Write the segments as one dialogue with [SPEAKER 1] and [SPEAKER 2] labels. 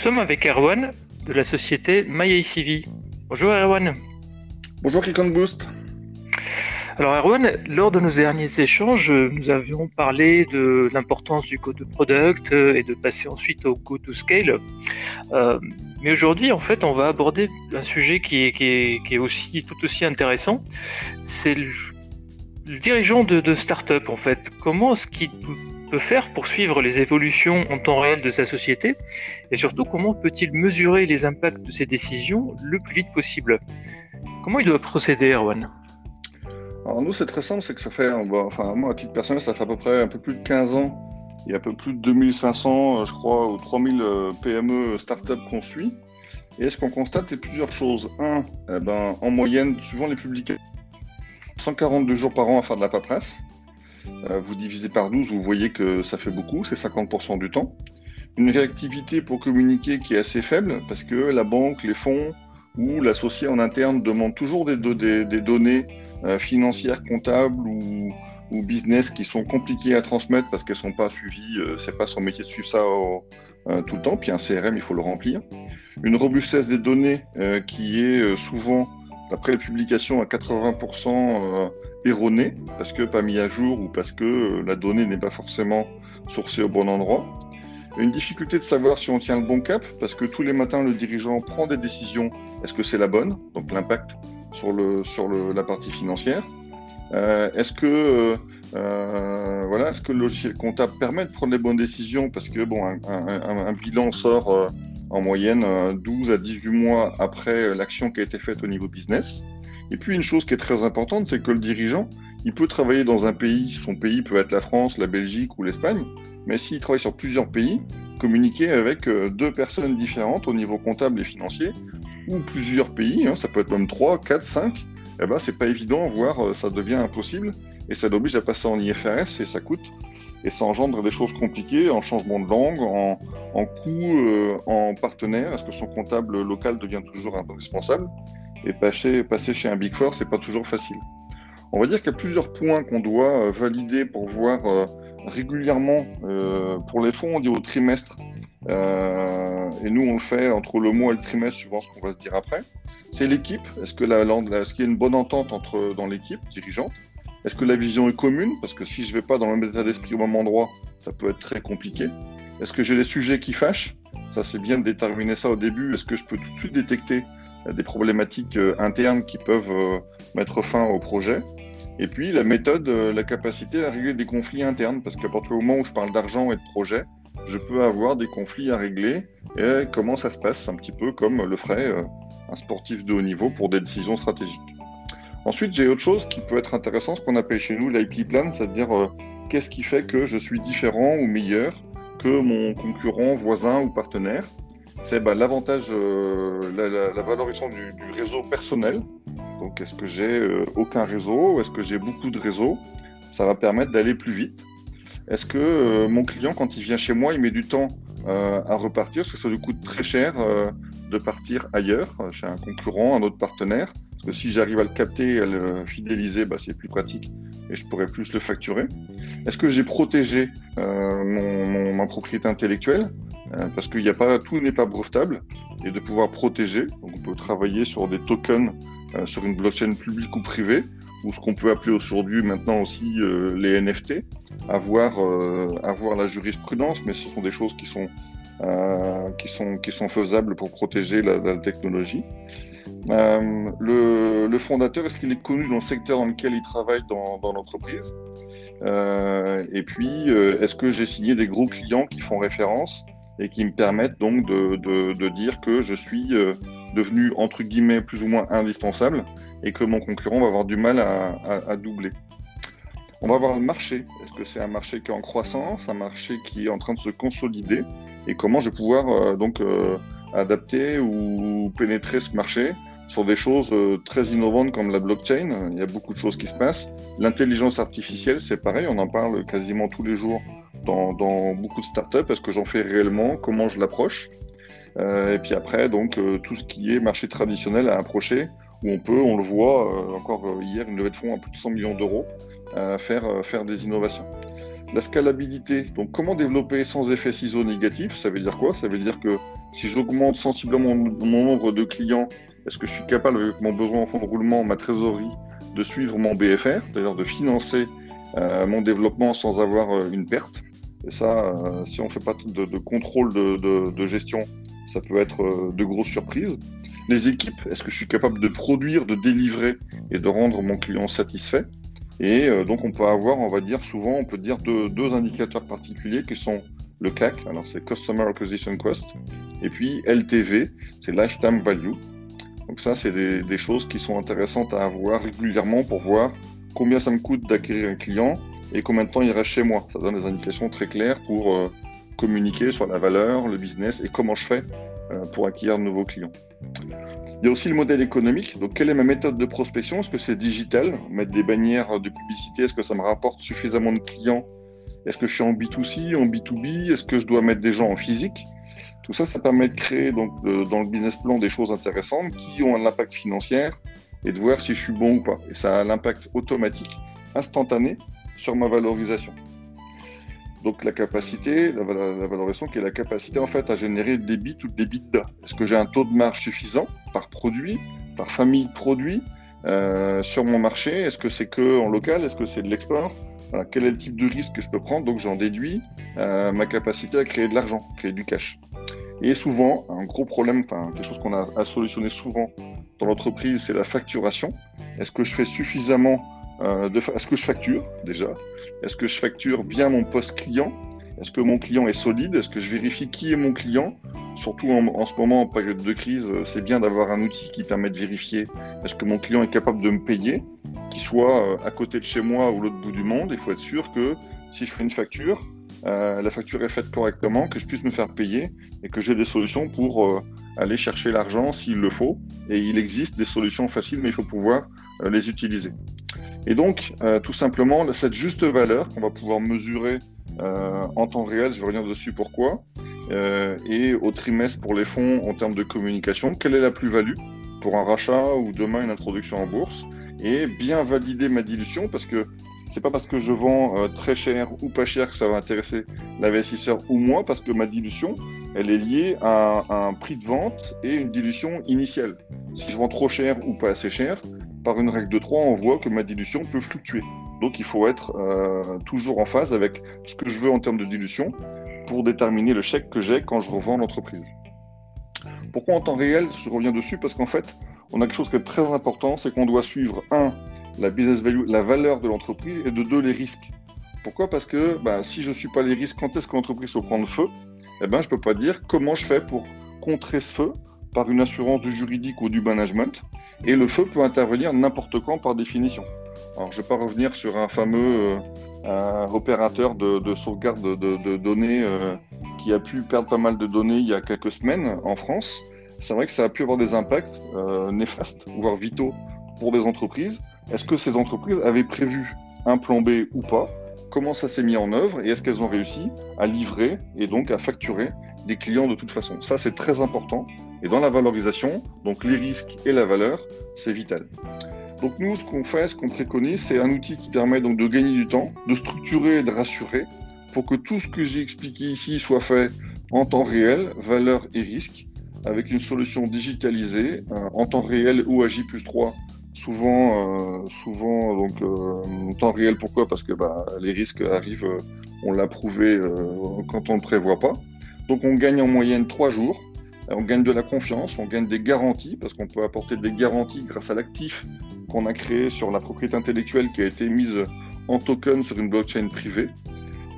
[SPEAKER 1] sommes avec Erwan de la société MyACV. Bonjour Erwan.
[SPEAKER 2] Bonjour Click Boost.
[SPEAKER 1] Alors Erwan, lors de nos derniers échanges, nous avions parlé de l'importance du go to product euh, et de passer ensuite au go to scale. Euh, mais aujourd'hui, en fait, on va aborder un sujet qui est, qui est, aussi tout aussi intéressant. C'est le, dirigeant de, de start-up, en fait. Comment est-ce qu'il peut faire pour suivre les évolutions en temps réel de sa société Et surtout, comment peut-il mesurer les impacts de ses décisions le plus vite possible? Comment il doit procéder, Erwan?
[SPEAKER 2] Alors nous, c'est très simple, c'est que ça fait, enfin moi, à titre personnel, ça fait à peu près un peu plus de 15 ans il y a un peu plus de 2500, euh, je crois, ou 3000 euh, PME start-up qu'on suit. Et ce qu'on constate, c'est plusieurs choses. Un, eh ben, en moyenne, suivant les publications, 142 jours par an à faire de la paperasse. Euh, vous divisez par 12, vous voyez que ça fait beaucoup, c'est 50% du temps. Une réactivité pour communiquer qui est assez faible, parce que la banque, les fonds ou l'associé en interne demandent toujours des, données euh, financières, comptables ou, business qui sont compliquées à transmettre parce qu'elles ne sont pas suivies, euh, c'est pas son métier de suivre ça tout le temps, puis un CRM, il faut le remplir. Une robustesse des données qui est souvent, d'après les publications, à 80% erroné, parce que pas mis à jour ou parce que euh, la donnée n'est pas forcément sourcée au bon endroit. Une difficulté de savoir si on tient le bon cap, parce que tous les matins, le dirigeant prend des décisions. Est-ce que c'est la bonne? Donc l'impact sur, la partie financière. Euh, est-ce que, euh, voilà, est-ce que le logiciel comptable permet de prendre les bonnes décisions? Parce que bon, un bilan sort en moyenne 12 à 18 mois après l'action qui a été faite au niveau business. Et puis une chose qui est très importante, c'est que le dirigeant, il peut travailler dans un pays, son pays peut être la France, la Belgique ou l'Espagne, mais s'il travaille sur plusieurs pays, communiquer avec euh, deux personnes différentes au niveau comptable et financier, ou plusieurs pays, hein, ça peut être même 3, 4, 5, eh ben, c'est pas évident, voire euh, ça devient impossible, et ça l'oblige à passer en IFRS, et ça coûte, et ça engendre des choses compliquées en changement de langue, en, en coût, euh, en partenaire, est-ce que son comptable local devient toujours indispensable et passer, chez un Big Four, c'est pas toujours facile. On va dire qu'il y a plusieurs points qu'on doit euh, valider pour voir euh, régulièrement. Euh, pour les fonds, on dit au trimestre. et nous, on le fait entre le mois et le trimestre, suivant ce qu'on va se dire après. C'est l'équipe. Est-ce que la, est-ce qu'il y a une bonne entente entre, dans l'équipe dirigeante? Est-ce que la vision est commune? Parce que si je vais pas dans le même état d'esprit au même endroit, ça peut être très compliqué. Est-ce que j'ai des sujets qui fâchent? Ça, c'est bien de déterminer ça au début. Est-ce que je peux tout de suite détecter des problématiques euh, internes qui peuvent euh, mettre fin au projet. Et puis la méthode, euh, la capacité à régler des conflits internes, parce qu'à partir du moment où je parle d'argent et de projet, je peux avoir des conflits à régler. Et comment ça se passe Un petit peu comme le ferait un sportif de haut niveau pour des décisions stratégiques. Ensuite, j'ai autre chose qui peut être intéressant, ce qu'on appelle chez nous l'IP plan, c'est-à-dire qu'est-ce qui fait que je suis différent ou meilleur que mon concurrent, voisin ou partenaire c'est bah, l'avantage, euh, la, valorisation du, réseau personnel. Donc, est-ce que j'ai euh, aucun réseau? Est-ce que j'ai beaucoup de réseaux? Ça va permettre d'aller plus vite. Est-ce que euh, mon client, quand il vient chez moi, il met du temps à repartir? Parce que ça lui coûte très cher de partir ailleurs, chez un concurrent, un autre partenaire? Parce que si j'arrive à le capter, à le fidéliser, bah, c'est plus pratique et je pourrais plus le facturer. Est-ce que j'ai protégé mon, ma propriété intellectuelle? Euh, parce qu'il n'y a pas, tout n'est pas brevetable, et de pouvoir protéger. Donc on peut travailler sur des tokens euh, sur une blockchain publique ou privée, ou ce qu'on peut appeler aujourd'hui maintenant aussi euh, les NFT, avoir, avoir la jurisprudence, mais ce sont des choses qui sont, qui sont, qui sont faisables pour protéger la technologie. Le, le, fondateur, est-ce qu'il est connu dans le secteur dans lequel il travaille dans, l'entreprise? Et puis, est-ce que j'ai signé des gros clients qui font référence et qui me permettent donc de, dire que je suis euh, devenu entre guillemets plus ou moins indispensable et que mon concurrent va avoir du mal à, à, doubler? On va voir le marché. Est-ce que c'est un marché qui est en croissance, un marché qui est en train de se consolider? Et comment je vais pouvoir euh, donc euh, adapter ou pénétrer ce marché? Sur des choses très innovantes comme la blockchain. Il y a beaucoup de choses qui se passent. L'intelligence artificielle, c'est pareil, on en parle quasiment tous les jours dans, beaucoup de startups. Est-ce que j'en fais réellement? Comment je l'approche? Euh, Et puis après, donc, euh, tout ce qui est marché traditionnel à approcher, où on peut, on le voit, euh, encore hier, une levée de fonds à plus de 100 millions d'euros, faire, faire des innovations. La scalabilité, donc comment développer sans effet ciseau négatif? Ça veut dire quoi? Ça veut dire que Si j'augmente sensiblement mon, nombre de clients, est-ce que je suis capable, avec mon besoin en fonds de roulement, ma trésorerie, de suivre mon BFR, c'est-à-dire de financer euh, mon développement sans avoir euh, une perte? Et ça, si on ne fait pas de, contrôle de, gestion, ça peut être de grosses surprises. Les équipes, est-ce que je suis capable de produire, de délivrer et de rendre mon client satisfait? Et donc on peut avoir, on va dire souvent, on peut dire deux indicateurs particuliers qui sont le CAC, alors c'est Customer Acquisition Cost, et puis LTV, c'est Lifetime Value. Donc ça, c'est des, choses qui sont intéressantes à avoir régulièrement pour voir combien ça me coûte d'acquérir un client et combien de temps il reste chez moi. Ça donne des indications très claires pour euh, communiquer sur la valeur, le business et comment je fais euh, pour acquérir de nouveaux clients. Il y a aussi le modèle économique. Donc, quelle est ma méthode de prospection? Est-ce que c'est digital? Mettre des bannières de publicité? Est-ce que ça me rapporte suffisamment de clients? Est-ce que je suis en B2C, en B2B Est-ce que je dois mettre des gens en physique? Tout ça, ça permet de créer donc, dans le business plan des choses intéressantes qui ont un impact financier et de voir si je suis bon ou pas. Et ça a l'impact automatique, instantané, sur ma valorisation. Donc la capacité, la, valorisation qui est la capacité en fait à générer des bits ou des bits Est-ce que j'ai un taux de marge suffisant par produit, par famille de produits euh, sur mon marché? Est-ce que c'est que en local? Est-ce que c'est de l'export? Quel est le type de risque que je peux prendre? Donc j'en déduis euh, ma capacité à créer de l'argent, créer du cash. Et souvent, un gros problème, quelque chose qu'on a à solutionner souvent dans l'entreprise, c'est la facturation. Est-ce que je fais suffisamment euh. Est-ce que je facture déjà? Est-ce que je facture bien mon poste client? Est-ce que mon client est solide? Est-ce que je vérifie qui est mon client? Surtout en, en, ce moment, en période de crise, c'est bien d'avoir un outil qui permet de vérifier est-ce que mon client est capable de me payer qu'il soit euh, à côté de chez moi ou l'autre bout du monde, il faut être sûr que si je fais une facture, euh, la facture est faite correctement, que je puisse me faire payer et que j'ai des solutions pour euh, aller chercher l'argent s'il le faut. Et il existe des solutions faciles, mais il faut pouvoir les utiliser. Et donc, tout simplement, cette juste valeur qu'on va pouvoir mesurer en temps réel, je vais revenir dessus pourquoi, et au trimestre pour les fonds en termes de communication, quelle est la plus-value pour un rachat ou demain une introduction en bourse et bien valider ma dilution parce que c'est pas parce que je vends euh, très cher ou pas cher que ça va intéresser l'investisseur ou moi parce que ma dilution elle est liée à, un prix de vente et une dilution initiale. Si je vends trop cher ou pas assez cher, par une règle de 3, on voit que ma dilution peut fluctuer. Donc il faut être euh, toujours en phase avec ce que je veux en termes de dilution pour déterminer le chèque que j'ai quand je revends l'entreprise. Pourquoi en temps réel Je reviens dessus? Parce qu'en fait, on a quelque chose qui est très important, c'est qu'on doit suivre, un, la business value, la valeur de l'entreprise, et de deux, les risques. Pourquoi? Parce que bah, si je ne suis pas les risques, quand est-ce que l'entreprise va prendre feu? Eh ben, je ne peux pas dire comment je fais pour contrer ce feu par une assurance du juridique ou du management. Et le feu peut intervenir n'importe quand par définition. Alors, je ne vais pas revenir sur un fameux euh, opérateur de, sauvegarde de, données euh, qui a pu perdre pas mal de données il y a quelques semaines en France c'est vrai que ça a pu avoir des impacts euh, néfastes, voire vitaux pour des entreprises. Est-ce que ces entreprises avaient prévu un plan B ou pas? Comment ça s'est mis en œuvre? Et est-ce qu'elles ont réussi à livrer et donc à facturer des clients de toute façon? Ça, c'est très important. Et dans la valorisation, donc les risques et la valeur, c'est vital. Donc nous, ce qu'on fait, ce qu'on préconise, c'est un outil qui permet donc de gagner du temps, de structurer et de rassurer pour que tout ce que j'ai expliqué ici soit fait en temps réel, valeur et risque, avec une solution digitalisée euh, en temps réel ou à J 3 souvent, euh, souvent donc euh, en temps réel. Pourquoi? Parce que bah, les risques arrivent, on l'a prouvé quand on ne prévoit pas. Donc on gagne en moyenne trois jours. On gagne de la confiance, on gagne des garanties parce qu'on peut apporter des garanties grâce à l'actif qu'on a créé sur la propriété intellectuelle qui a été mise en token sur une blockchain privée.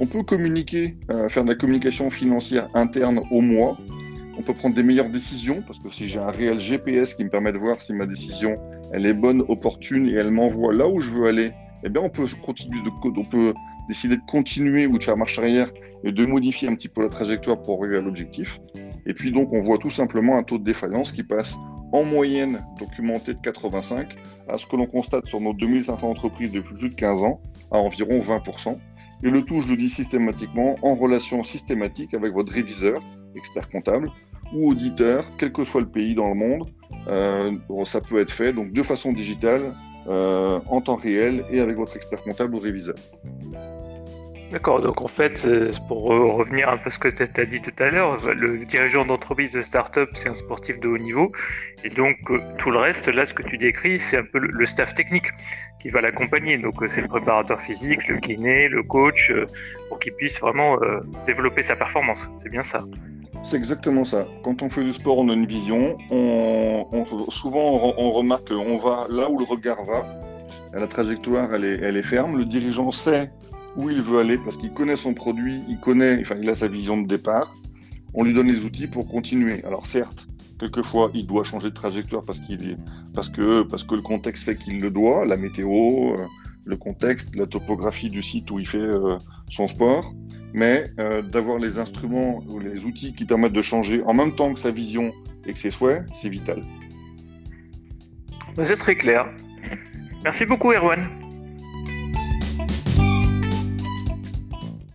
[SPEAKER 2] On peut communiquer, faire de la communication financière interne au mois on peut prendre des meilleures décisions, parce que si j'ai un réel GPS qui me permet de voir si ma décision elle est bonne, opportune et elle m'envoie là où je veux aller, eh bien on peut continuer de on peut décider de continuer ou de faire marche arrière et de modifier un petit peu la trajectoire pour arriver à l'objectif. Et puis donc on voit tout simplement un taux de défaillance qui passe en moyenne documenté de 85 à ce que l'on constate sur nos 2500 entreprises depuis plus de 15 ans à environ 20%. Et le tout, je le dis systématiquement, en relation systématique avec votre réviseur, expert comptable, ou auditeur, quel que soit le pays dans le monde. Euh, ça peut être fait donc de façon digitale, euh, en temps réel et avec votre expert comptable ou réviseur.
[SPEAKER 1] D'accord, donc en fait, pour revenir un peu à ce que tu as dit tout à l'heure, le dirigeant d'entreprise de start-up, c'est un sportif de haut niveau, et donc euh, tout le reste, là, ce que tu décris, c'est un peu le staff technique qui va l'accompagner. Donc euh, c'est le préparateur physique, le kiné, le coach, euh, pour qu'il puisse vraiment développer sa performance. C'est bien ça.
[SPEAKER 2] C'est exactement ça. Quand on fait du sport, on a une vision. On, souvent, on, remarque qu'on va là où le regard va. La trajectoire, elle est, ferme. Le dirigeant sait où il veut aller parce qu'il connaît son produit, il connaît, enfin, il a sa vision de départ. On lui donne les outils pour continuer. Alors certes, quelquefois, il doit changer de trajectoire parce qu'il parce que, parce que le contexte fait qu'il le doit, la météo, euh, le contexte, la topographie du site où il fait euh, son sport. Mais euh, d'avoir les instruments ou les outils qui permettent de changer en même temps que sa vision et que ses souhaits, c'est vital.
[SPEAKER 1] C'est très clair. Merci beaucoup, Erwan.